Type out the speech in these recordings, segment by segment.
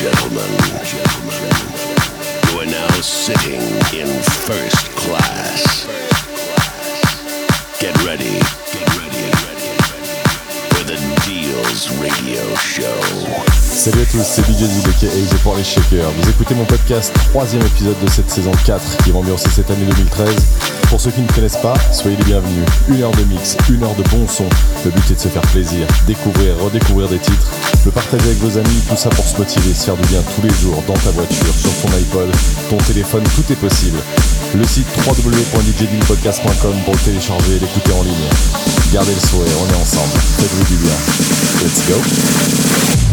gentlemen, you are now sitting in first class. Get ready, get ready for the Deals Radio Show. Salut à tous, c'est DJ DBK et pour les Shakers. Vous écoutez mon podcast, troisième épisode de cette saison 4 qui va ambiancer cette année 2013. Pour ceux qui ne connaissent pas, soyez les bienvenus. Une heure de mix, une heure de bon son. Le but est de se faire plaisir, découvrir, redécouvrir des titres, le partager avec vos amis, tout ça pour se motiver, se faire du bien tous les jours, dans ta voiture, sur ton iPod, ton téléphone, tout est possible. Le site www.djdpodcast.com pour le télécharger et l'écouter en ligne. Gardez le sourire, on est ensemble. Faites-vous du bien. Let's go.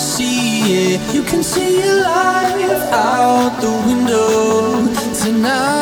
Sea. Yeah. You can see your life out the window tonight.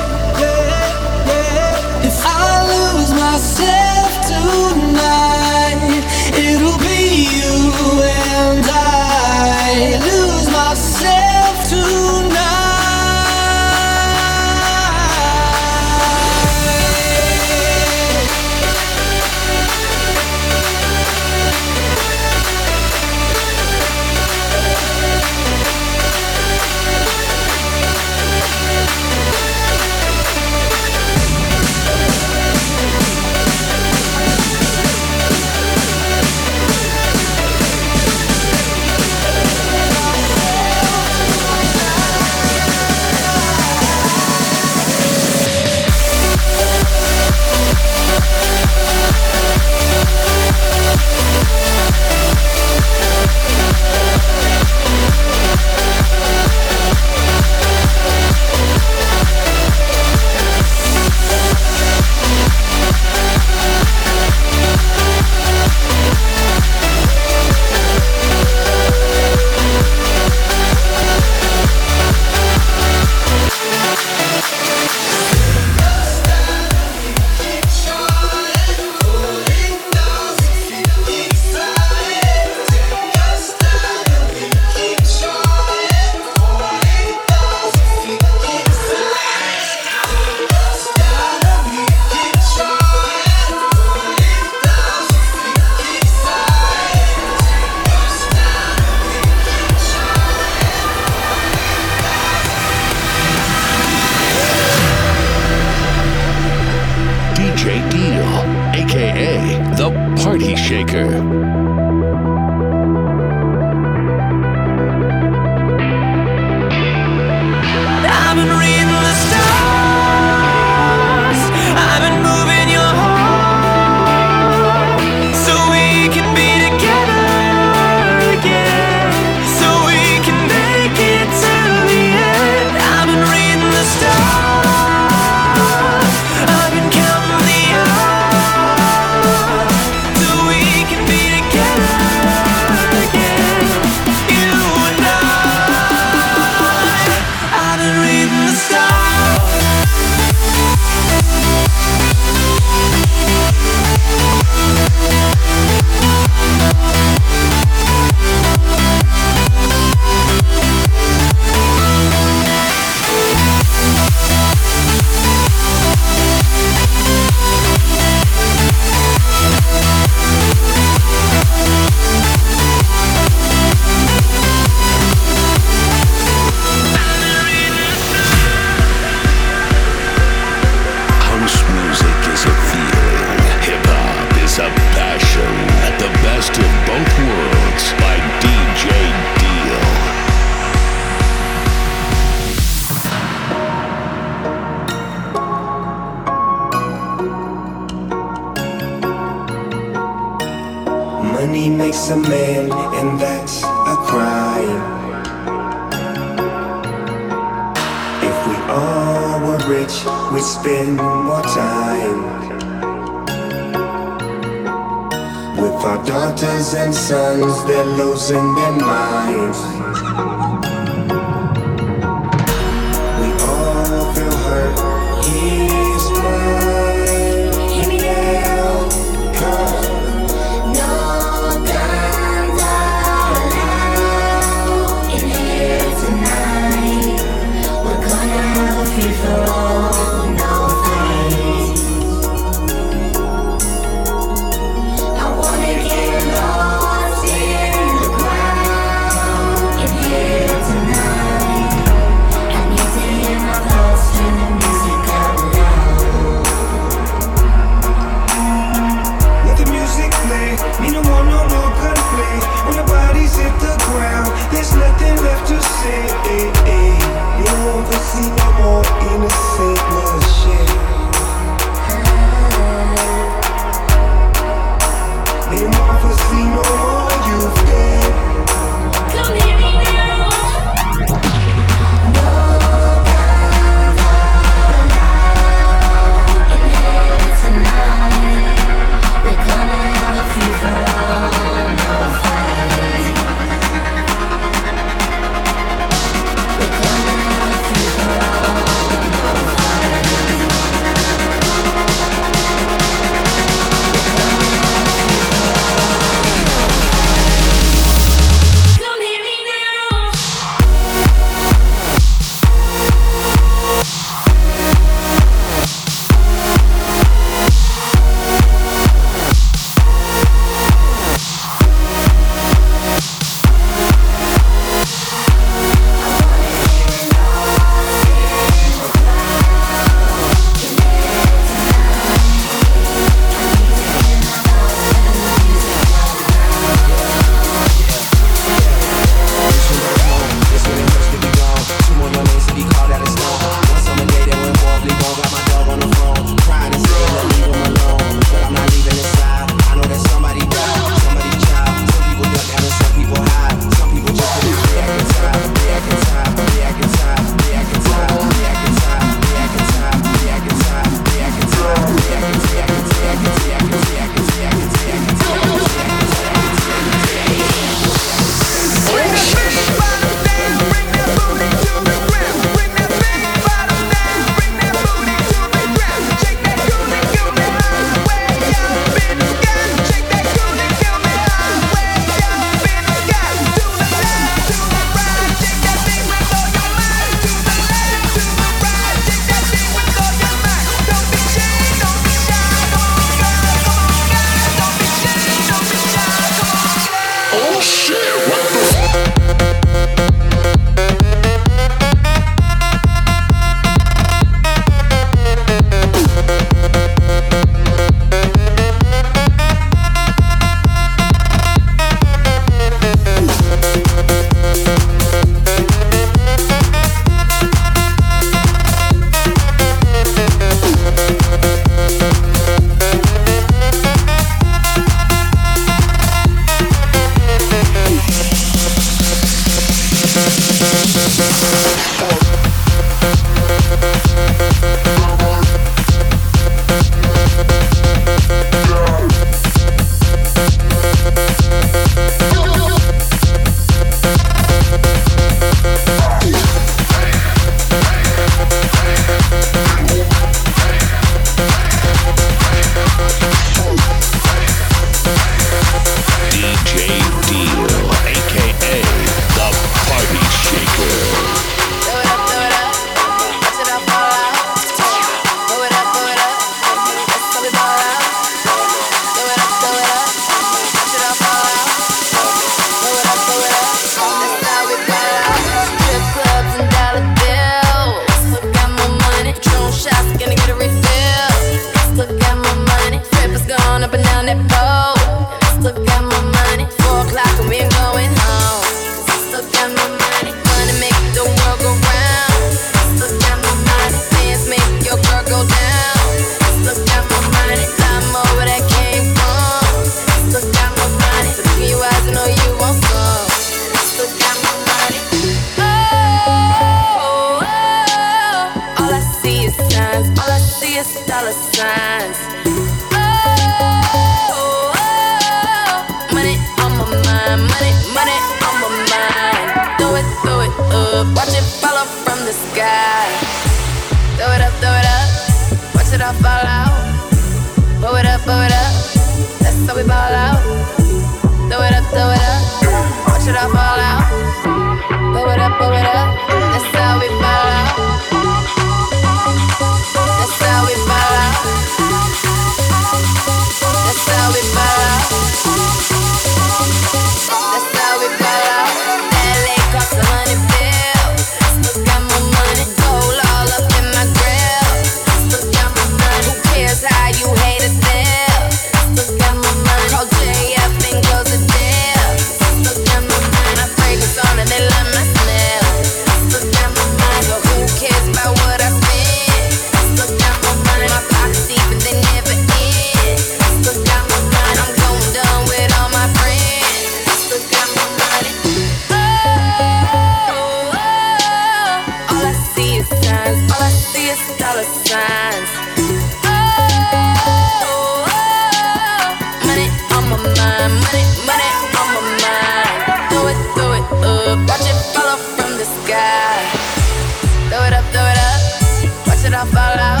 all fall out.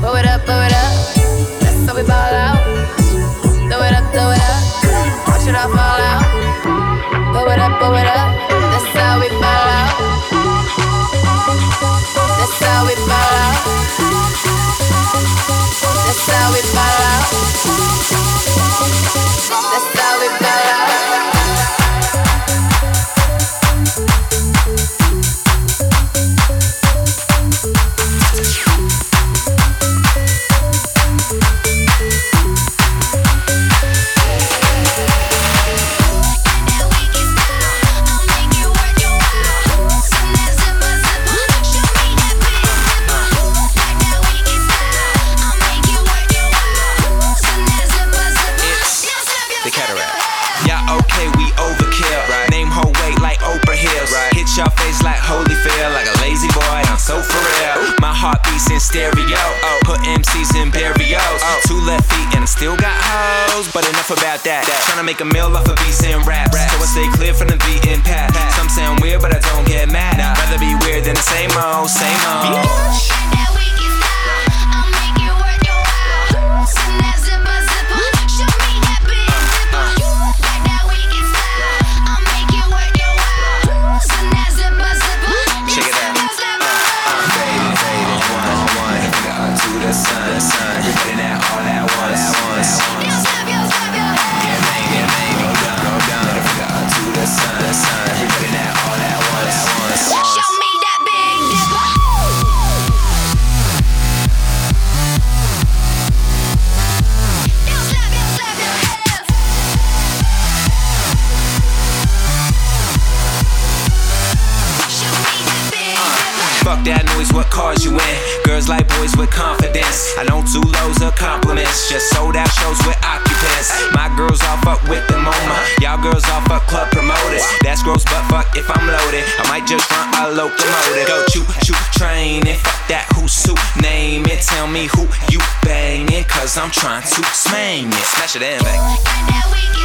Blow it up, blow it up. That's how we ball out. Throw it up, throw it up. Watch it all fall out. Blow it up, blow it up. That's how we ball out. That's how we ball out. That's how we ball out. that. that. Trying to make a meal off of beats and rap. So I stay clear from the beaten path. path. Some sound weird, but I don't get mad. Nah. Rather be weird than the same old, same old. Bitch. that noise, what cars you in? Girls like boys with confidence. I don't do loads of compliments, just sold out shows with occupants. My girls all fuck with the MoMA, y'all girls all fuck club promoters. That's gross, but fuck if I'm loaded. I might just run my locomotive. Go choo choo train and fuck that who's suit. Name it, tell me who you banging, cause I'm trying to smang it. Smash it in, baby.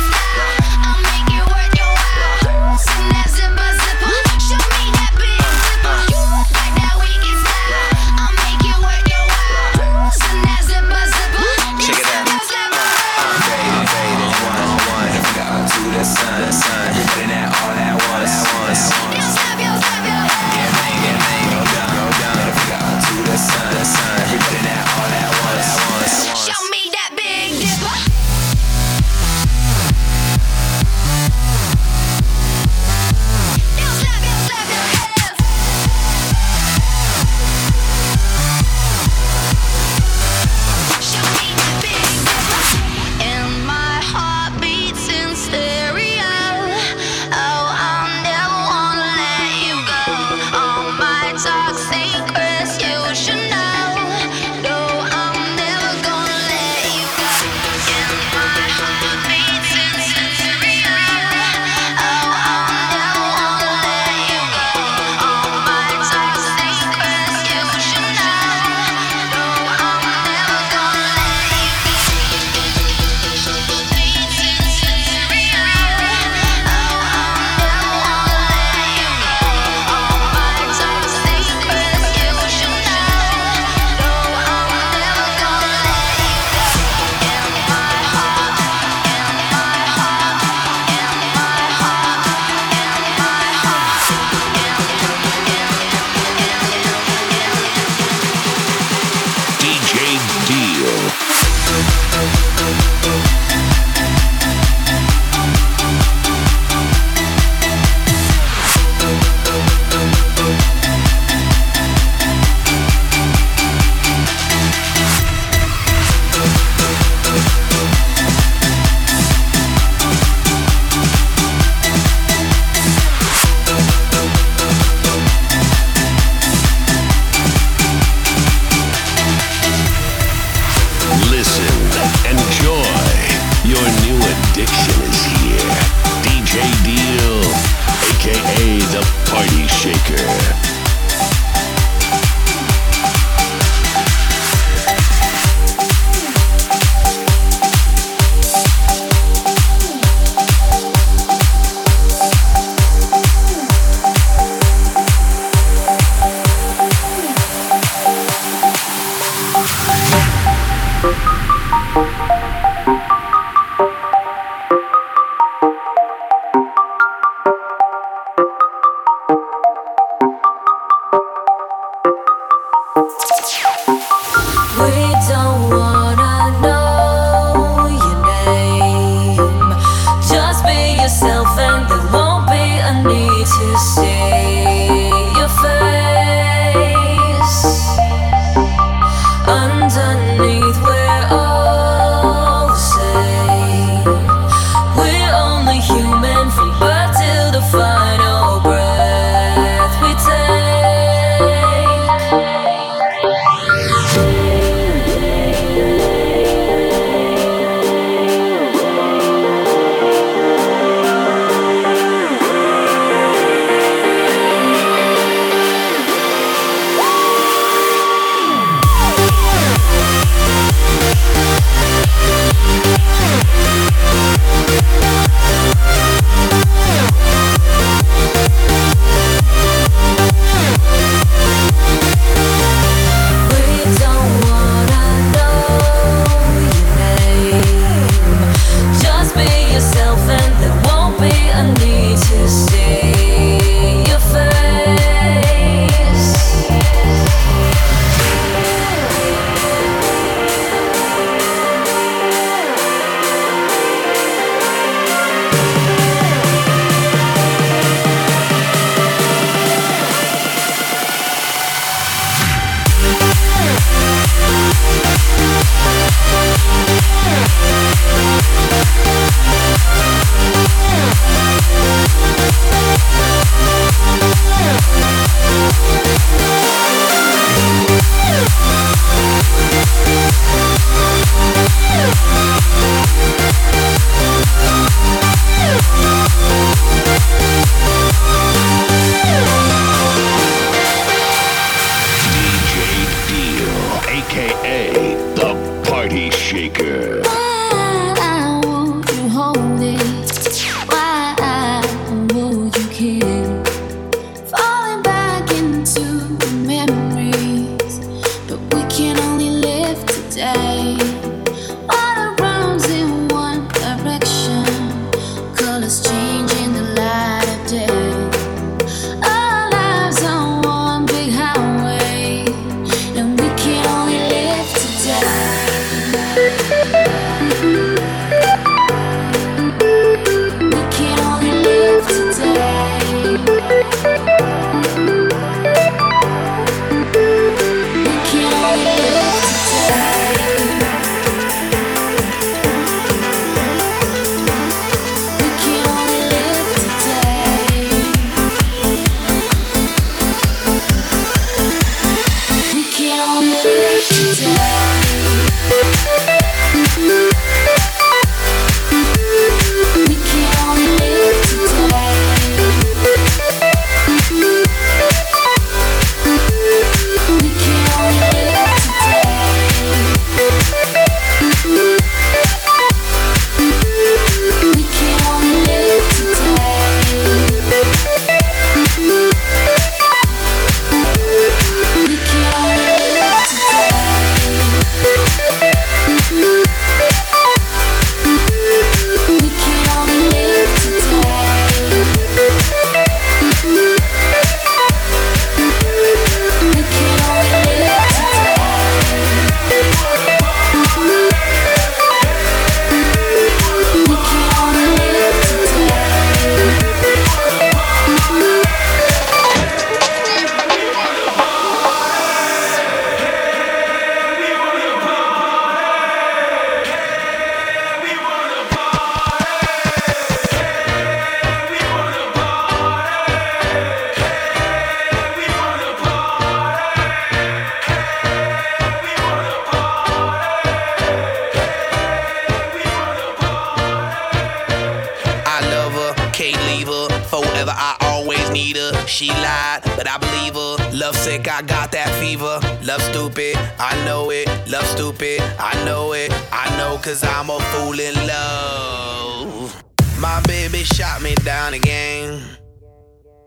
My shot me down again.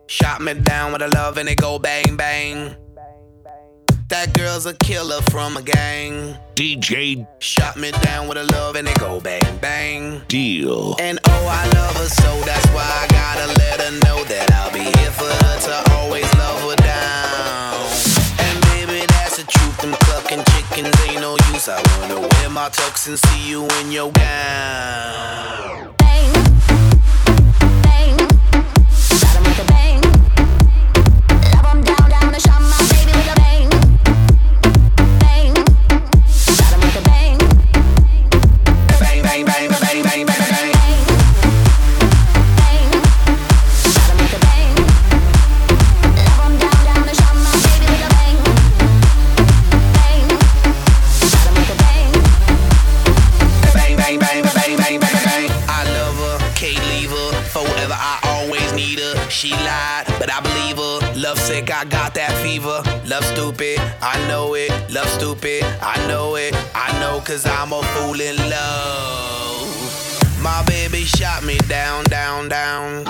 Shot me down with a love and it go bang bang. That girl's a killer from a gang. DJ Shot me down with a love and it go bang bang. Deal. And oh, I love her so that's why I gotta let her know that I'll be here for her to always love her down. And baby, that's the truth. Them clucking chickens ain't no use. I wanna wear my tux and see you in your gown. Bang, bang, Love stupid, I know it. Love stupid, I know it. I know cause I'm a fool in love. My baby shot me down, down, down.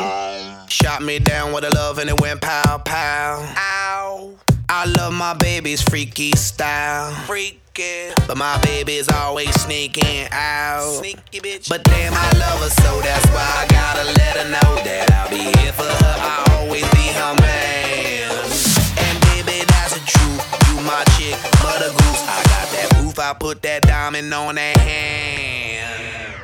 Shot me down with a love and it went pow, pow. Ow. I love my baby's freaky style. Freaky. But my baby's always sneaking out. Sneaky bitch. But damn, I love her so that's why I gotta let her know that I'll be here for her. I'll always be her man. My chick, mother goose. I got that proof. I put that diamond on that hand.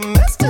semester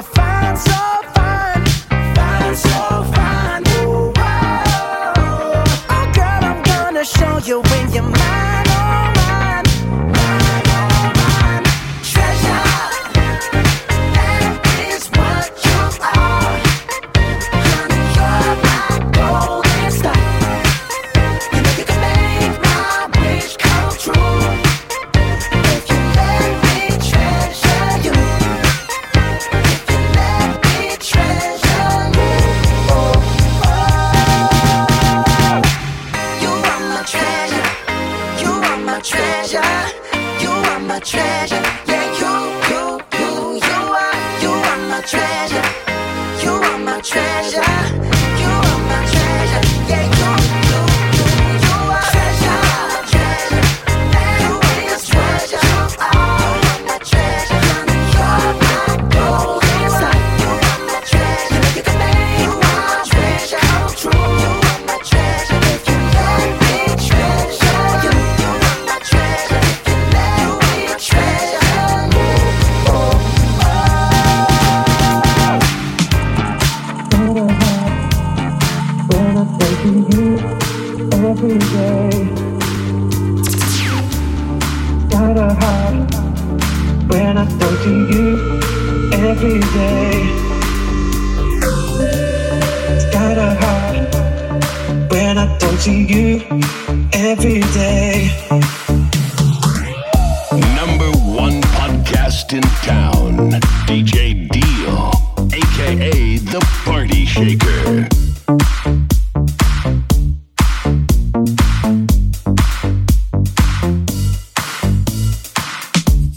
you find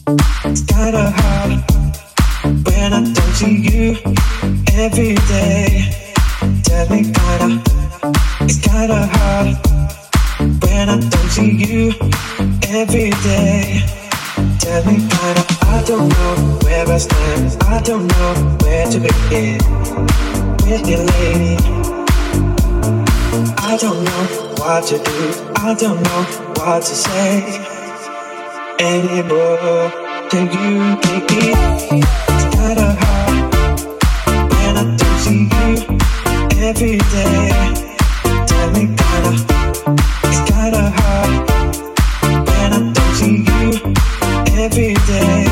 It's kinda hard when I don't see you every day. Tell me, kinda. It's kinda hard when I don't see you every day. Tell me, kinda. I don't know where to start. I don't know where to begin with you, lady. I don't know what to do. I don't know what to say anymore till you take me. It's kinda hard when I don't see you every day. Tell me, kinda, it's kinda hard when I don't see you every day.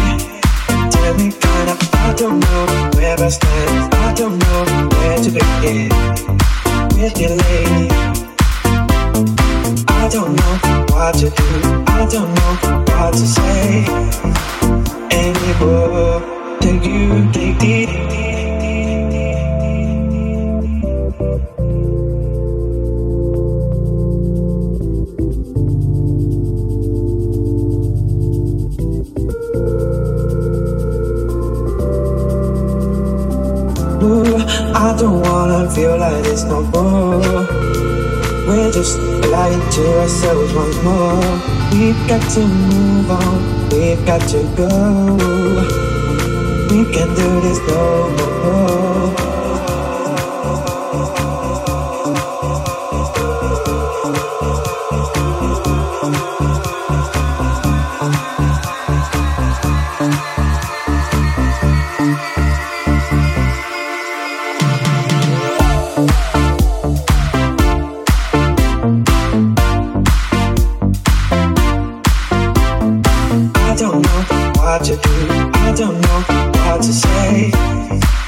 Tell me, kinda, I don't know where I stand. I don't know where to begin with your lady. I don't know. I don't know what to say anymore. You. I don't wanna feel like this no more. We're just Lie to ourselves once more. We've got to move on, we've got to go. We can do this no more. don't know what to do. I don't know what to say.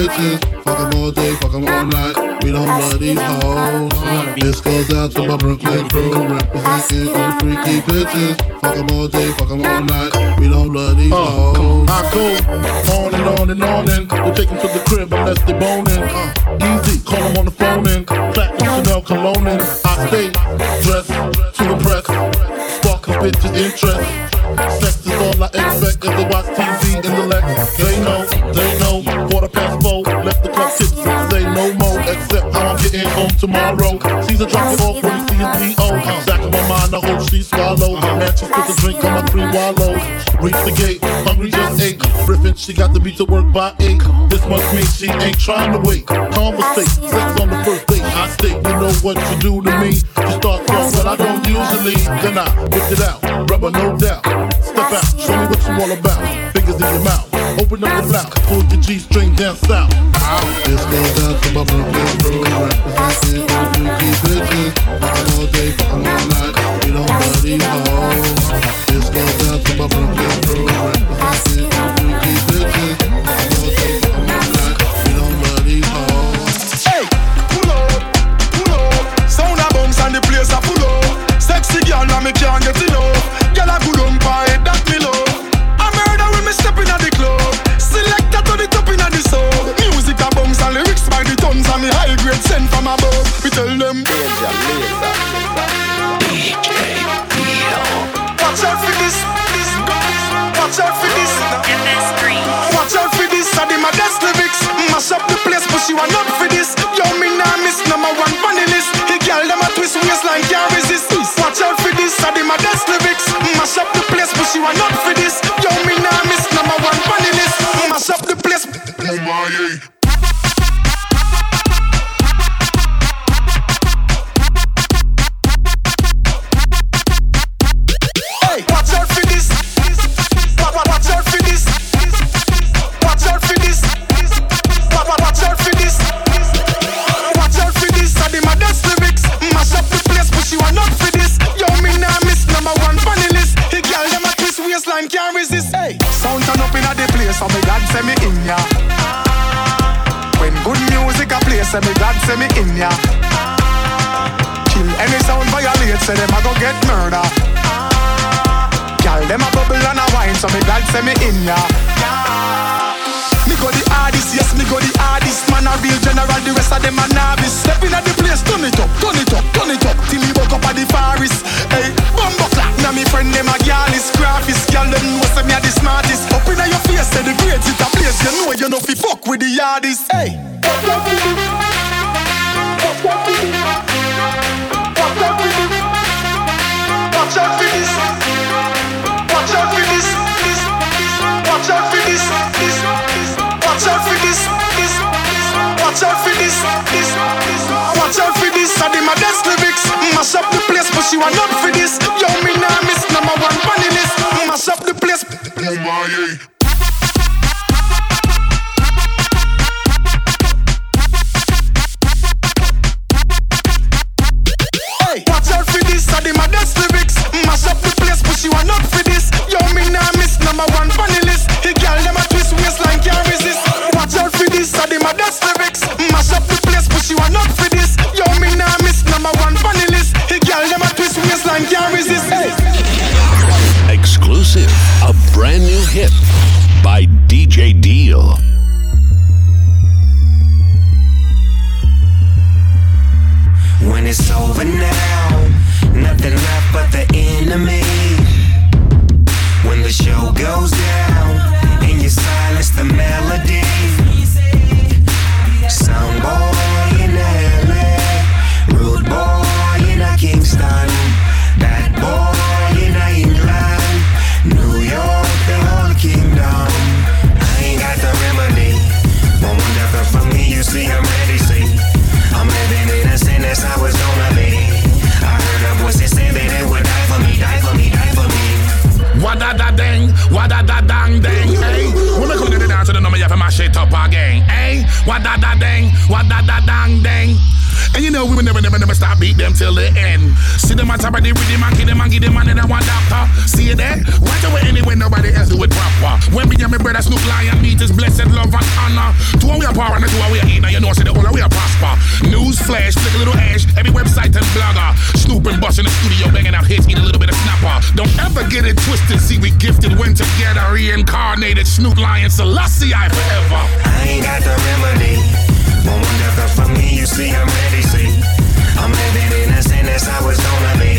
bitches. Fuck them all day, fuck them all night. We don't love these hoes. This goes out to my Brooklyn crew, representing all freaky bitches. Fuck them all day, fuck them all night. We don't love these uh, hoes. I go on and on and on and we'll take them to the crib unless they boning. Uh, easy, call them on the phone and platinum Chanel cologne and I stay dressed to impress. Fuck a bitch's interest. Sex is all I expect as I watch TV in the Lex. in on tomorrow. Caesar drop it off from CSBO. Back of my mind, I hope she swallow. Matches uh-huh. took a drink on my three wallows. Reach the gate, hungry just ate. Riffin', she got to be to work by eight. This must mean she ain't trying to wait. Conversate, sex on the first date. I state, you know what you do to me. You start throwing what I don't usually. Then I whip it out, rubber no doubt. Step out, show me what you all about. Fingers in your mouth open up the block. Pull the G string down south. This goes down to my Brooklyn crew. Representing the Brooklyn bitches. I'm all day, I'm all night. We don't bloody hoes. This goes down to my Brooklyn crew. Representing she want nothing. Lion, Selassie I forever. I ain't got the remedy. More death from me, you see I'm ready, see. I'm living in a sin, that's how it's gonna be.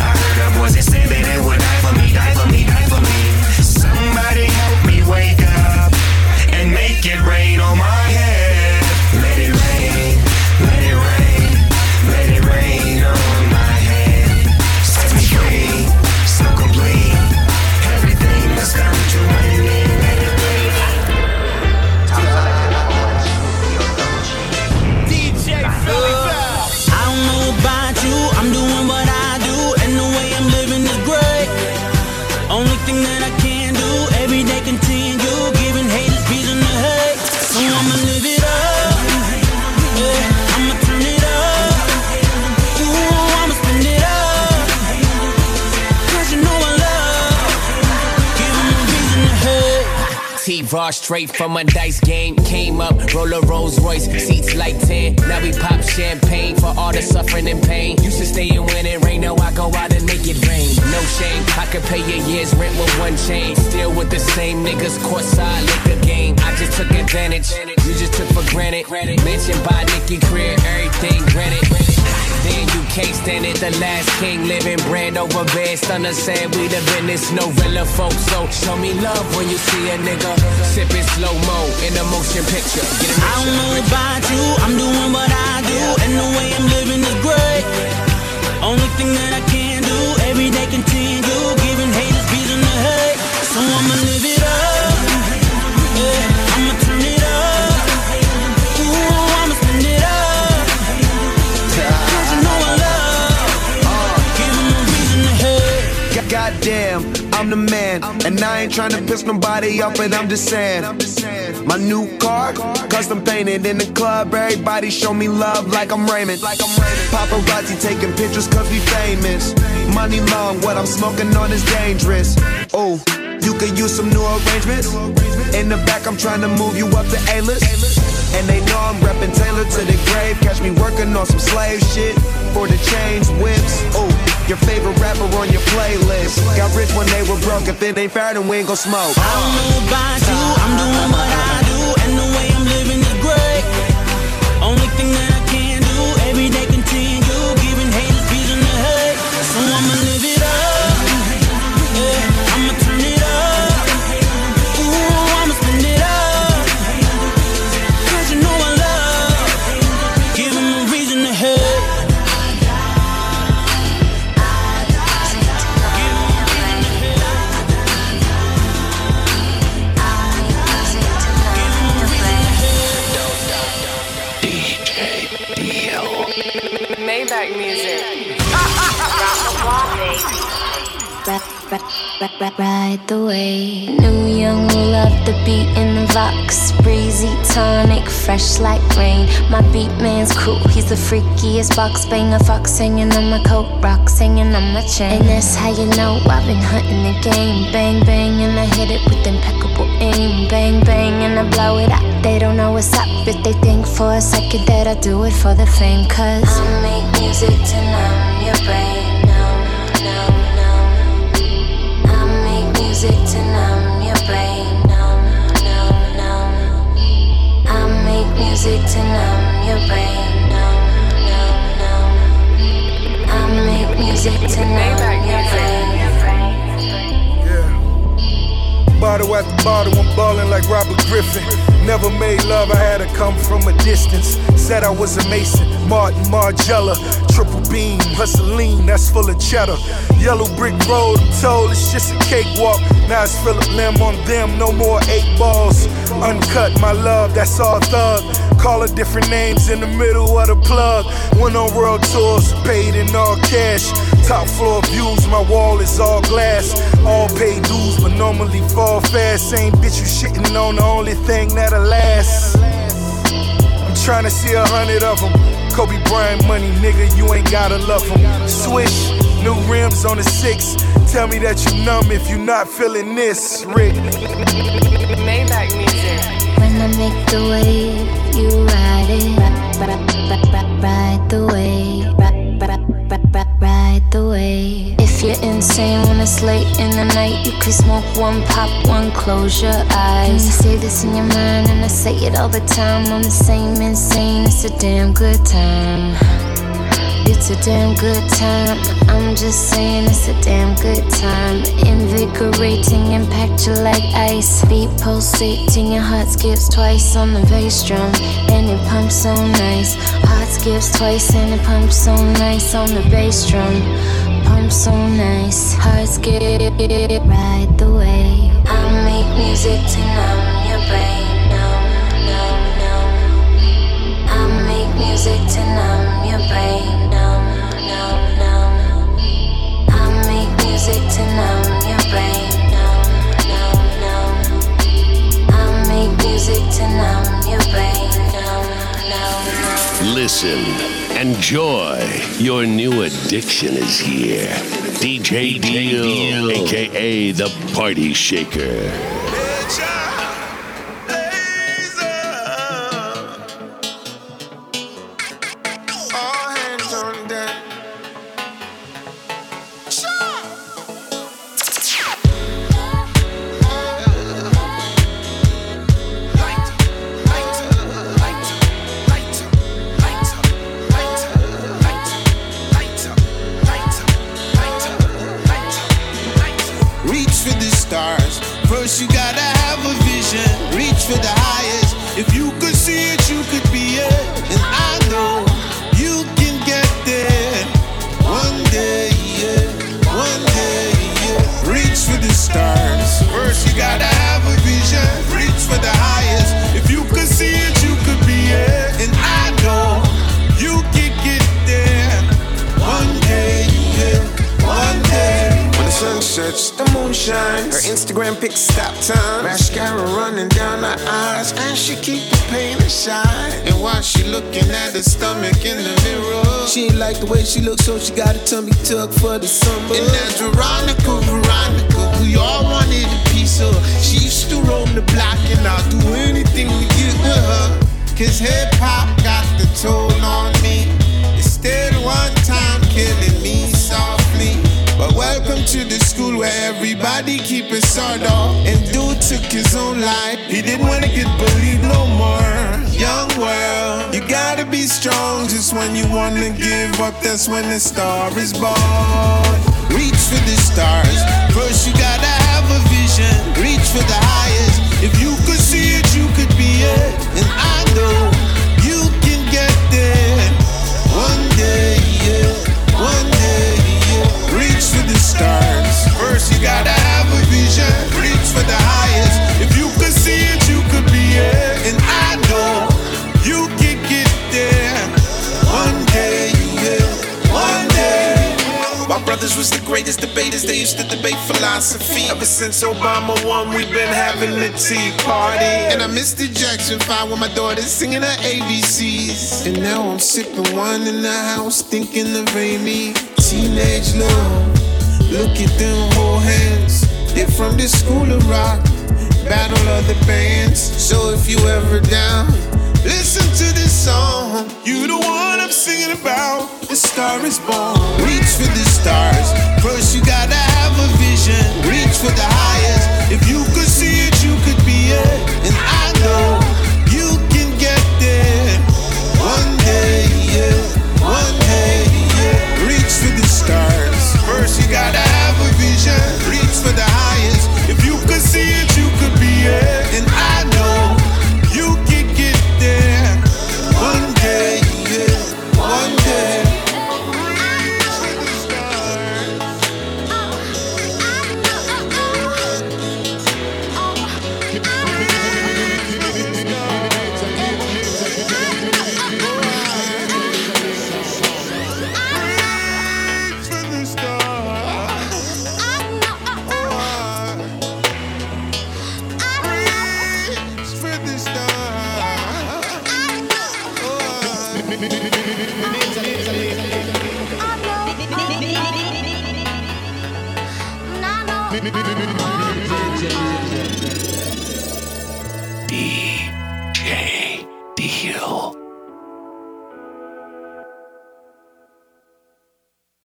I heard a voice that said that it would die for me, die for me, die for me. Somebody help me wake up and make it rain on my T-Raw straight from a dice game. Came up, roll a Rolls Royce, seats like 10. Now we pop champagne for all the suffering and pain. Used to stay in when it rain, now I go out and make it rain. No shame, I could pay a year's rent with one chain. Still with the same niggas, courtside liquor game. I just took advantage, you just took for granted. Mentioned by Nicky Career, everything granted. Can't stand it, the last king living brand over bed. Stunner said we the business, no real folks. So show me love when you see a nigga sipping slow mo in a motion picture. Get I don't know about you, I'm doing what I do, and the way I'm living is great. Only thing that I can do, every day continue, giving haters reason to hate. So I'ma live it Goddamn, I'm the man. And I ain't trying to piss nobody off, but I'm just saying. My new car, custom painted in the club. Everybody show me love like I'm Raymond. Paparazzi taking pictures cause we famous. Money long, what I'm smoking on is dangerous. Oh, you could use some new arrangements. In the back, I'm trying to move you up to A-list. And they know I'm reppin' Taylor to the grave. Catch me working on some slave shit for the chains, whips. Oh, your favorite rapper on your playlist. Got rich when they were broke. If it ain't fair, then we ain't gon' smoke. I don't know about you, I'm doing what I do, ride, the way. New young love the beat in the Vox. Breezy tonic, fresh like rain. My beat man's cool, he's the freakiest box banger. Fox hanging on my coat, rocks hanging on my chain. And that's how you know I've been hunting the game. Bang, bang, and I hit it with impeccable aim. Bang, bang, and I blow it up. They don't know what's up if they think for a second that I do it for the fame. Cause I make music to numb your brain. music to numb your brain. Numb, numb, numb. I make music to numb your brain. Numb, numb, numb. I make music to numb your brain. At the bottom, I'm ballin' like Robert Griffin. Never made love, I had to come from a distance. Said I was a Mason, Martin Margiela, triple beam, hustling, that's full of cheddar. Yellow brick road, I'm told it's just a cakewalk. Now it's Phillip Lim on them, no more eight balls. Uncut, my love, that's all thug. Call her different names in the middle of the plug. Went on world tours, paid in all cash. Top floor views, my wall is all glass. All paid dues, but normally fall fast. Same bitch you shitting on, the only thing that'll last. I'm trying to see a hundred of them. Kobe Bryant money, nigga, you ain't gotta love them. Swish, new rims on the six. Tell me that you numb if you not feeling this, Rick. Maybach music. When I make the wave, you ride it. Ride the wave. Ride the wave. If you're insane when it's late in the night, you can smoke one, pop one, close your eyes. You say this in your mind, and I say it all the time. I'm the same insane, it's a damn good time. It's a damn good time. I'm just saying it's a damn good time. Invigorating, impact you like ice. Beat pulsating, your heart skips twice on the bass drum, and it pumps so nice. Heart skips twice, and it pumps so nice on the bass drum. Pumps so nice. Heart skip, ride the wave. I make music to numb your brain. Numb, numb, numb. I make music to numb Listen, enjoy. Your new addiction is here. DJ Deal, aka the Party Shaker. That's when the star is born. Reach for the stars. First, you gotta have a vision. Reach for the highest. If you philosophy. Ever since Obama won, we've been having the Tea Party. And I missed the Jackson 5 with my daughter singing her ABCs. And now I'm sipping wine in the house, thinking of Amy. Teenage love, look at them whole hands. They're from the school of rock, battle of the bands. So if you ever down, listen to this song. You the one I'm singing about. The star is born. Reach for the stars. First, you gotta a vision. Reach for the highest. If you could see it, you could be it. And I know you can get there. One day, yeah. One day, yeah. Reach for the stars. First, you gotta have a vision. Reach for the highest. If you could see it, you could